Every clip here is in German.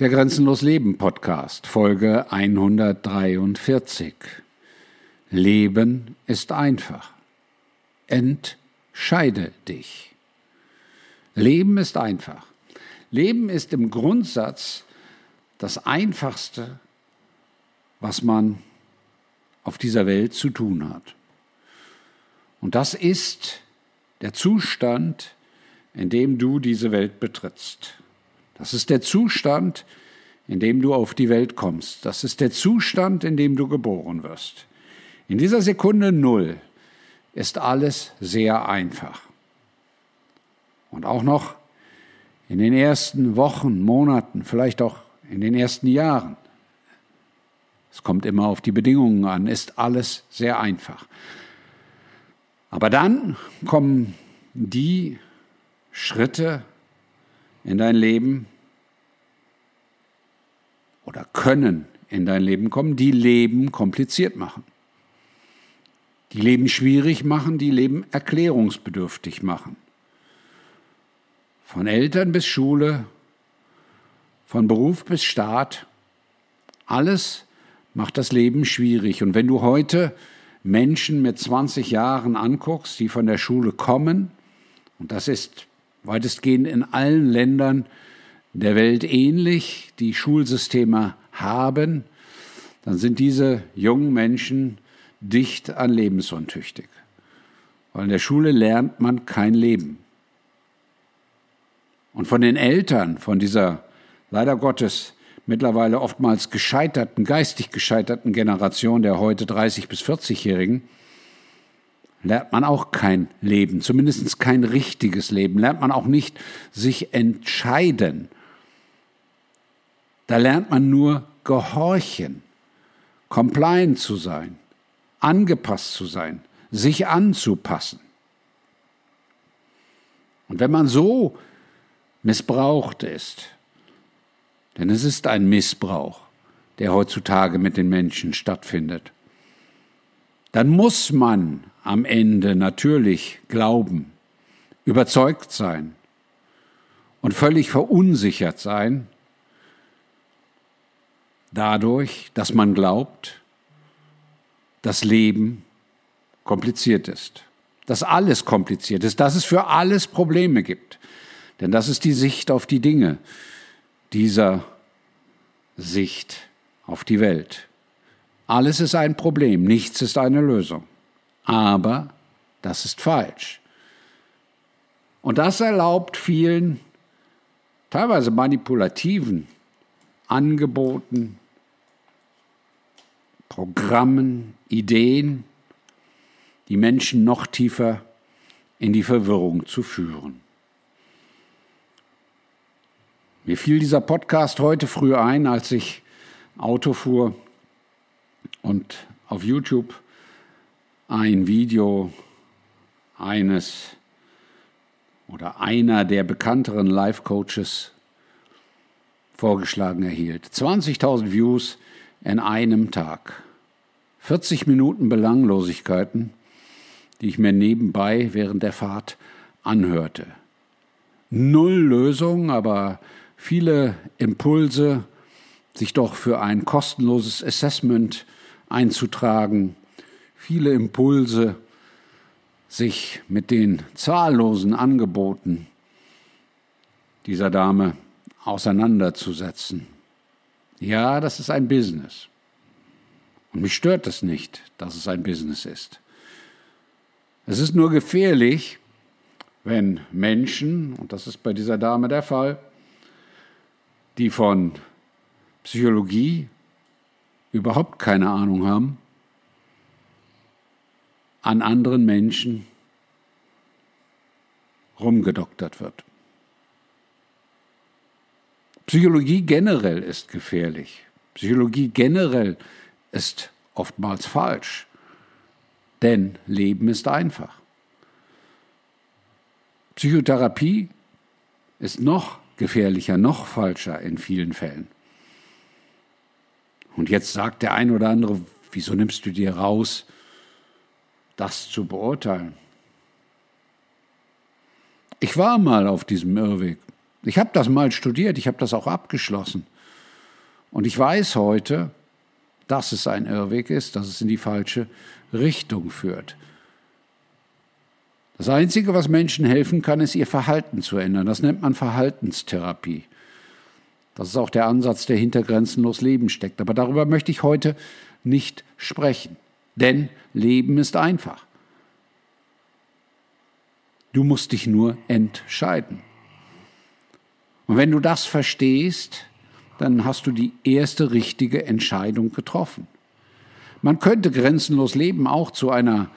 Der Grenzenlos Leben Podcast, Folge 143. Leben ist einfach. Entscheide dich. Leben ist einfach. Leben ist im Grundsatz das Einfachste, was man auf dieser Welt zu tun hat. Und das ist der Zustand, in dem du diese Welt betrittst. Das ist der Zustand, in dem du auf die Welt kommst. Das ist der Zustand, in dem du geboren wirst. In dieser Sekunde Null ist alles sehr einfach. Und auch noch in den ersten Wochen, Monaten, vielleicht auch in den ersten Jahren. Es kommt immer auf die Bedingungen an, ist alles sehr einfach. Aber dann kommen die Schritte in dein Leben oder können in dein Leben kommen, die Leben kompliziert machen. Die Leben schwierig machen, die Leben erklärungsbedürftig machen. Von Eltern bis Schule, von Beruf bis Staat, alles macht das Leben schwierig. Und wenn du heute Menschen mit 20 Jahren anguckst, die von der Schule kommen, und das ist weitestgehend in allen Ländern der Welt ähnlich, die Schulsysteme haben, dann sind diese jungen Menschen dicht an lebensuntüchtig. Weil in der Schule lernt man kein Leben. Und von den Eltern, von dieser leider Gottes mittlerweile oftmals gescheiterten, geistig gescheiterten Generation der heute 30- bis 40-Jährigen, lernt man auch kein Leben, zumindest kein richtiges Leben, lernt man auch nicht sich entscheiden. Da lernt man nur gehorchen, compliant zu sein, angepasst zu sein, sich anzupassen. Und wenn man so missbraucht ist, denn es ist ein Missbrauch, der heutzutage mit den Menschen stattfindet, dann muss man am Ende natürlich glauben, überzeugt sein und völlig verunsichert sein, dadurch, dass man glaubt, das Leben kompliziert ist, dass alles kompliziert ist, dass es für alles Probleme gibt. Denn das ist die Sicht auf die Dinge dieser Sicht auf die Welt. Alles ist ein Problem, nichts ist eine Lösung. Aber das ist falsch. Und das erlaubt vielen, teilweise manipulativen Angeboten, Programmen, Ideen, die Menschen noch tiefer in die Verwirrung zu führen. Mir fiel dieser Podcast heute früh ein, als ich Auto fuhr und auf YouTube ein Video eines oder einer der bekannteren Life-Coaches vorgeschlagen erhielt. 20.000 Views in einem Tag. 40 Minuten Belanglosigkeiten, die ich mir nebenbei während der Fahrt anhörte. Null Lösung, aber viele Impulse, sich doch für ein kostenloses Assessment einzutragen, viele Impulse, sich mit den zahllosen Angeboten dieser Dame auseinanderzusetzen. Ja, das ist ein Business. Und mich stört es nicht, dass es ein Business ist. Es ist nur gefährlich, wenn Menschen, und das ist bei dieser Dame der Fall, die von Psychologie überhaupt keine Ahnung haben, an anderen Menschen rumgedoktert wird. Psychologie generell ist gefährlich. Psychologie generell ist oftmals falsch. Denn Leben ist einfach. Psychotherapie ist noch gefährlicher, noch falscher in vielen Fällen. Und jetzt sagt der ein oder andere, wieso nimmst du dir raus, das zu beurteilen? Ich war mal auf diesem Irrweg. Ich habe das mal studiert, ich habe das auch abgeschlossen. Und ich weiß heute, dass es ein Irrweg ist, dass es in die falsche Richtung führt. Das Einzige, was Menschen helfen kann, ist ihr Verhalten zu ändern. Das nennt man Verhaltenstherapie. Das ist auch der Ansatz, der hinter grenzenlos Leben steckt. Aber darüber möchte ich heute nicht sprechen. Denn Leben ist einfach. Du musst dich nur entscheiden. Und wenn du das verstehst, dann hast du die erste richtige Entscheidung getroffen. Man könnte grenzenlos leben auch zu einer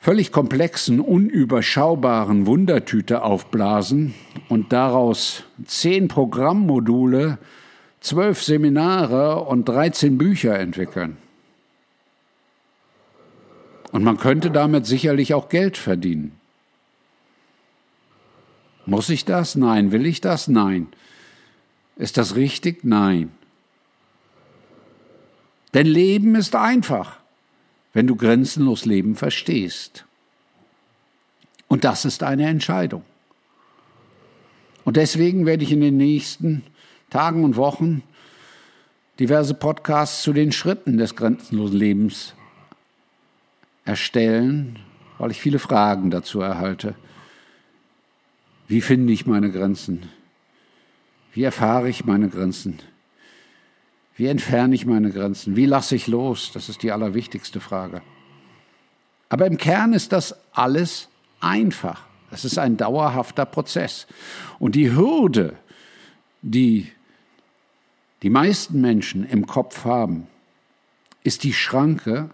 völlig komplexen, unüberschaubaren Wundertüte aufblasen und daraus zehn Programmmodule, zwölf Seminare und 13 Bücher entwickeln. Und man könnte damit sicherlich auch Geld verdienen. Muss ich das? Nein. Will ich das? Nein. Ist das richtig? Nein. Denn Leben ist einfach, wenn du grenzenlos Leben verstehst. Und das ist eine Entscheidung. Und deswegen werde ich in den nächsten Tagen und Wochen diverse Podcasts zu den Schritten des grenzenlosen Lebens erstellen, weil ich viele Fragen dazu erhalte. Wie finde ich meine Grenzen? Wie erfahre ich meine Grenzen? Wie entferne ich meine Grenzen? Wie lasse ich los? Das ist die allerwichtigste Frage. Aber im Kern ist das alles einfach. Es ist ein dauerhafter Prozess. Und die Hürde, die die meisten Menschen im Kopf haben, ist die Schranke,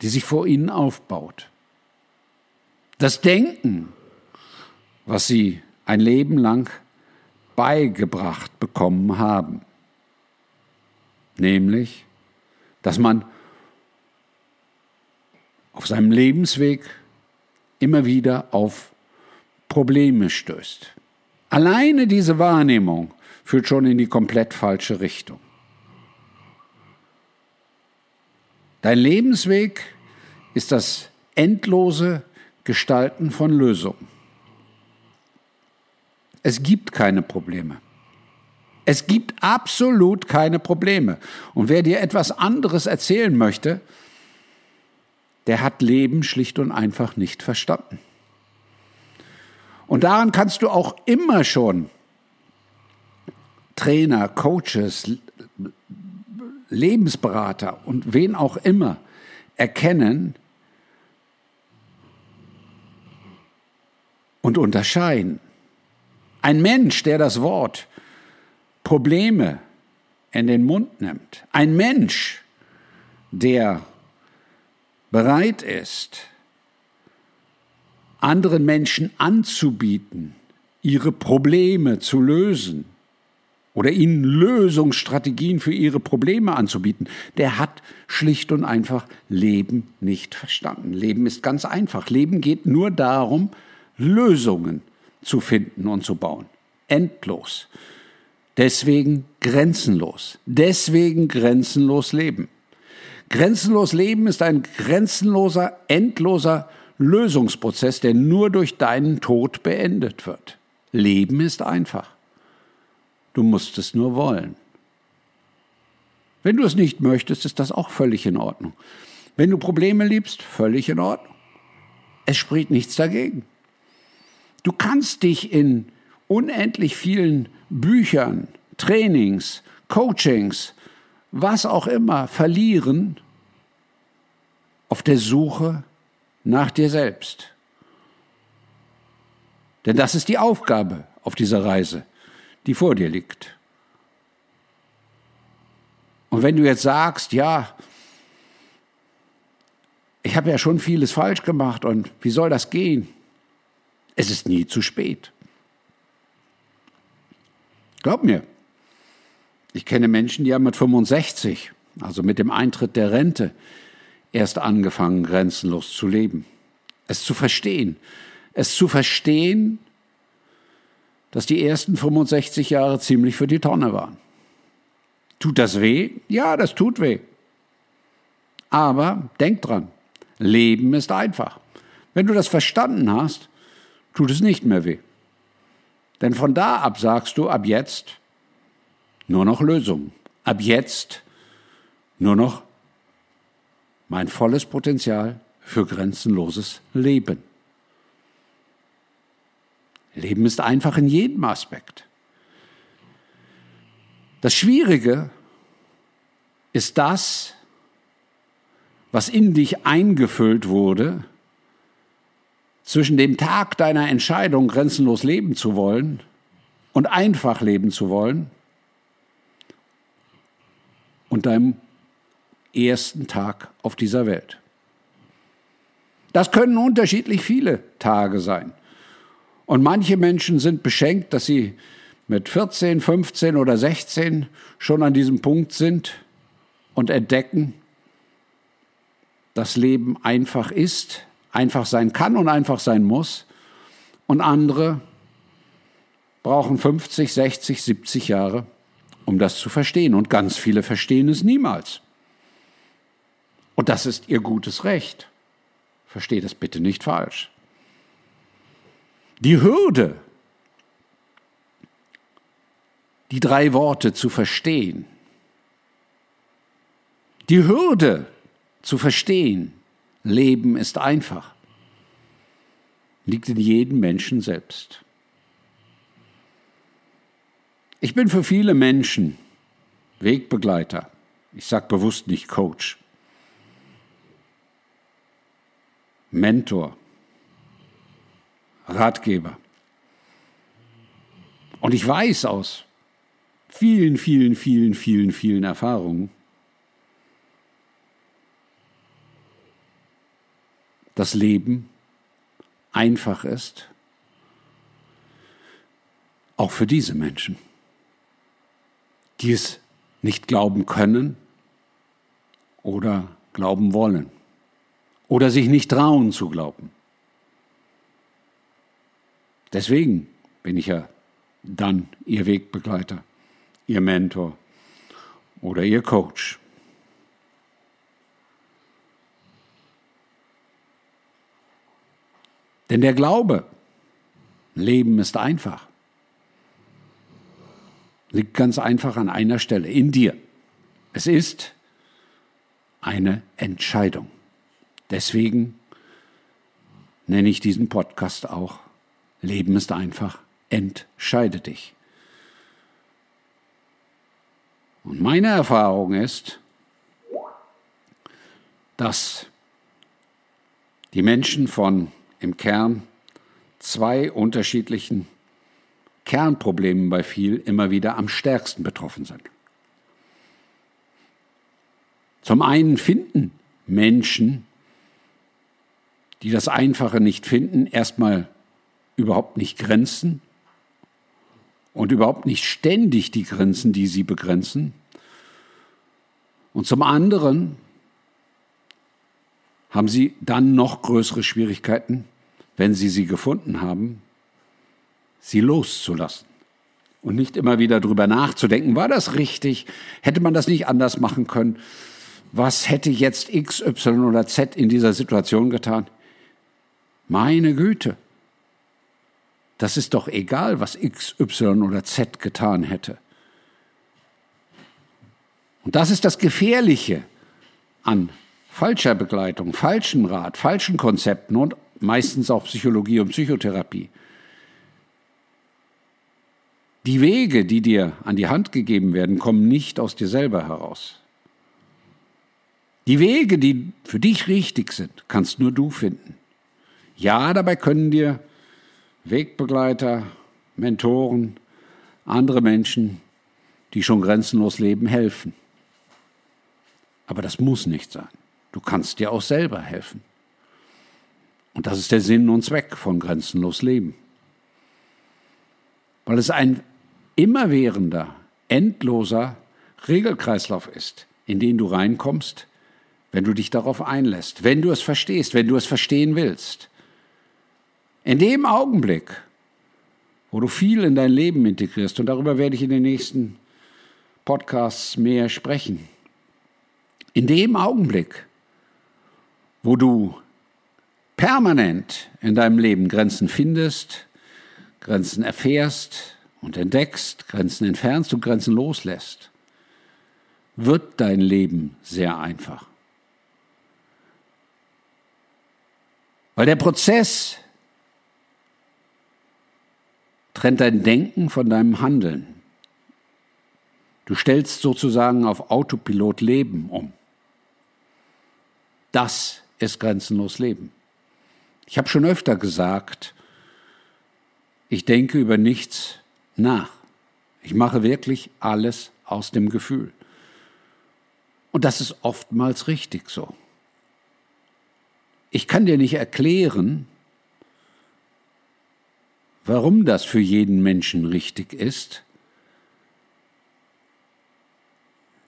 die sich vor ihnen aufbaut. Das Denken, was sie ein Leben lang beigebracht bekommen haben. Nämlich, dass man auf seinem Lebensweg immer wieder auf Probleme stößt. Alleine diese Wahrnehmung führt schon in die komplett falsche Richtung. Dein Lebensweg ist das endlose Gestalten von Lösungen. Es gibt keine Probleme. Es gibt absolut keine Probleme. Und wer dir etwas anderes erzählen möchte, der hat Leben schlicht und einfach nicht verstanden. Und daran kannst du auch immer schon Trainer, Coaches, Lebensberater und wen auch immer erkennen und unterscheiden. Ein Mensch, der das Wort Probleme in den Mund nimmt. Ein Mensch, der bereit ist, anderen Menschen anzubieten, ihre Probleme zu lösen oder ihnen Lösungsstrategien für ihre Probleme anzubieten, der hat schlicht und einfach Leben nicht verstanden. Leben ist ganz einfach. Leben geht nur darum, Lösungen zu finden und zu bauen. Endlos. Deswegen grenzenlos. Deswegen grenzenlos leben. Grenzenlos leben ist ein grenzenloser, endloser Lösungsprozess, der nur durch deinen Tod beendet wird. Leben ist einfach. Du musst es nur wollen. Wenn du es nicht möchtest, ist das auch völlig in Ordnung. Wenn du Probleme liebst, völlig in Ordnung. Es spricht nichts dagegen. Du kannst dich in unendlich vielen Büchern, Trainings, Coachings, was auch immer verlieren auf der Suche nach dir selbst. Denn das ist die Aufgabe auf dieser Reise, die vor dir liegt. Und wenn du jetzt sagst, ja, ich habe ja schon vieles falsch gemacht und wie soll das gehen? Es ist nie zu spät. Glaub mir, ich kenne Menschen, die haben mit 65, also mit dem Eintritt der Rente, erst angefangen, grenzenlos zu leben. Es zu verstehen. Es zu verstehen, dass die ersten 65 Jahre ziemlich für die Tonne waren. Tut das weh? Ja, das tut weh. Aber denk dran, Leben ist einfach. Wenn du das verstanden hast, tut es nicht mehr weh. Denn von da ab sagst du ab jetzt nur noch Lösungen. Ab jetzt nur noch mein volles Potenzial für grenzenloses Leben. Leben ist einfach in jedem Aspekt. Das Schwierige ist das, was in dich eingefüllt wurde, zwischen dem Tag deiner Entscheidung, grenzenlos leben zu wollen und einfach leben zu wollen, und deinem ersten Tag auf dieser Welt. Das können unterschiedlich viele Tage sein. Und manche Menschen sind beschenkt, dass sie mit 14, 15 oder 16 schon an diesem Punkt sind und entdecken, dass Leben einfach ist, einfach sein kann und einfach sein muss. Und andere brauchen 50, 60, 70 Jahre, um das zu verstehen. Und ganz viele verstehen es niemals. Und das ist ihr gutes Recht. Versteht es bitte nicht falsch. Die Hürde, die drei Worte zu verstehen, die Hürde zu verstehen, Leben ist einfach, liegt in jedem Menschen selbst. Ich bin für viele Menschen Wegbegleiter. Ich sage bewusst nicht Coach. Mentor. Ratgeber. Und ich weiß aus vielen, vielen, vielen, vielen, vielen Erfahrungen, das Leben einfach ist, auch für diese Menschen, die es nicht glauben können oder glauben wollen oder sich nicht trauen zu glauben. Deswegen bin ich ja dann Ihr Wegbegleiter, Ihr Mentor oder Ihr Coach. Denn der Glaube, Leben ist einfach, liegt ganz einfach an einer Stelle, in dir. Es ist eine Entscheidung. Deswegen nenne ich diesen Podcast auch Leben ist einfach, entscheide dich. Und meine Erfahrung ist, dass die Menschen von im Kern zwei unterschiedlichen Kernproblemen bei viel immer wieder am stärksten betroffen sind. Zum einen finden Menschen, die das Einfache nicht finden, erstmal überhaupt nicht Grenzen und überhaupt nicht ständig die Grenzen, die sie begrenzen. Und zum anderen haben sie dann noch größere Schwierigkeiten, wenn sie sie gefunden haben, sie loszulassen und nicht immer wieder darüber nachzudenken, war das richtig, hätte man das nicht anders machen können, was hätte jetzt X, Y oder Z in dieser Situation getan? Meine Güte, das ist doch egal, was X, Y oder Z getan hätte. Und das ist das Gefährliche an falscher Begleitung, falschen Rat, falschen Konzepten und meistens auch Psychologie und Psychotherapie. Die Wege, die dir an die Hand gegeben werden, kommen nicht aus dir selber heraus. Die Wege, die für dich richtig sind, kannst nur du finden. Ja, dabei können dir Wegbegleiter, Mentoren, andere Menschen, die schon grenzenlos leben, helfen. Aber das muss nicht sein. Du kannst dir auch selber helfen. Und das ist der Sinn und Zweck von grenzenlos Leben. Weil es ein immerwährender, endloser Regelkreislauf ist, in den du reinkommst, wenn du dich darauf einlässt, wenn du es verstehst, wenn du es verstehen willst. In dem Augenblick, wo du viel in dein Leben integrierst, und darüber werde ich in den nächsten Podcasts mehr sprechen, in dem Augenblick, wo du permanent in deinem Leben Grenzen findest, Grenzen erfährst und entdeckst, Grenzen entfernst und Grenzen loslässt, wird dein Leben sehr einfach. Weil der Prozess trennt dein Denken von deinem Handeln. Du stellst sozusagen auf Autopilot Leben um. Das ist grenzenlos Leben. Ich habe schon öfter gesagt, ich denke über nichts nach. Ich mache wirklich alles aus dem Gefühl. Und das ist oftmals richtig so. Ich kann dir nicht erklären, warum das für jeden Menschen richtig ist,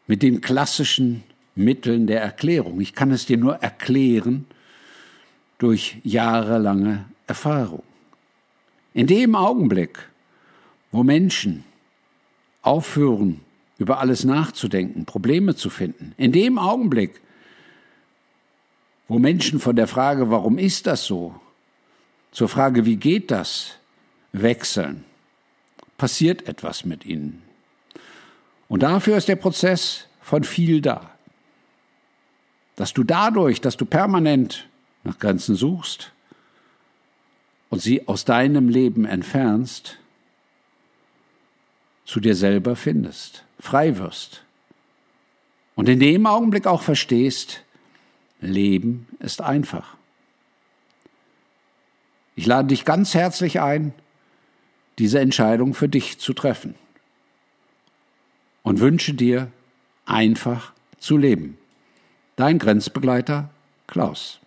mit den klassischen Mitteln der Erklärung. Ich kann es dir nur erklären durch jahrelange Erfahrung. In dem Augenblick, wo Menschen aufhören, über alles nachzudenken, Probleme zu finden, in dem Augenblick, wo Menschen von der Frage, warum ist das so, zur Frage, wie geht das, wechseln, passiert etwas mit ihnen. Und dafür ist der Prozess von viel da. Dass du dadurch, dass du permanent nach Grenzen suchst und sie aus deinem Leben entfernst, zu dir selber findest, frei wirst. Und in dem Augenblick auch verstehst, Leben ist einfach. Ich lade dich ganz herzlich ein, diese Entscheidung für dich zu treffen und wünsche dir einfach zu leben. Dein Grenzbegleiter Klaus.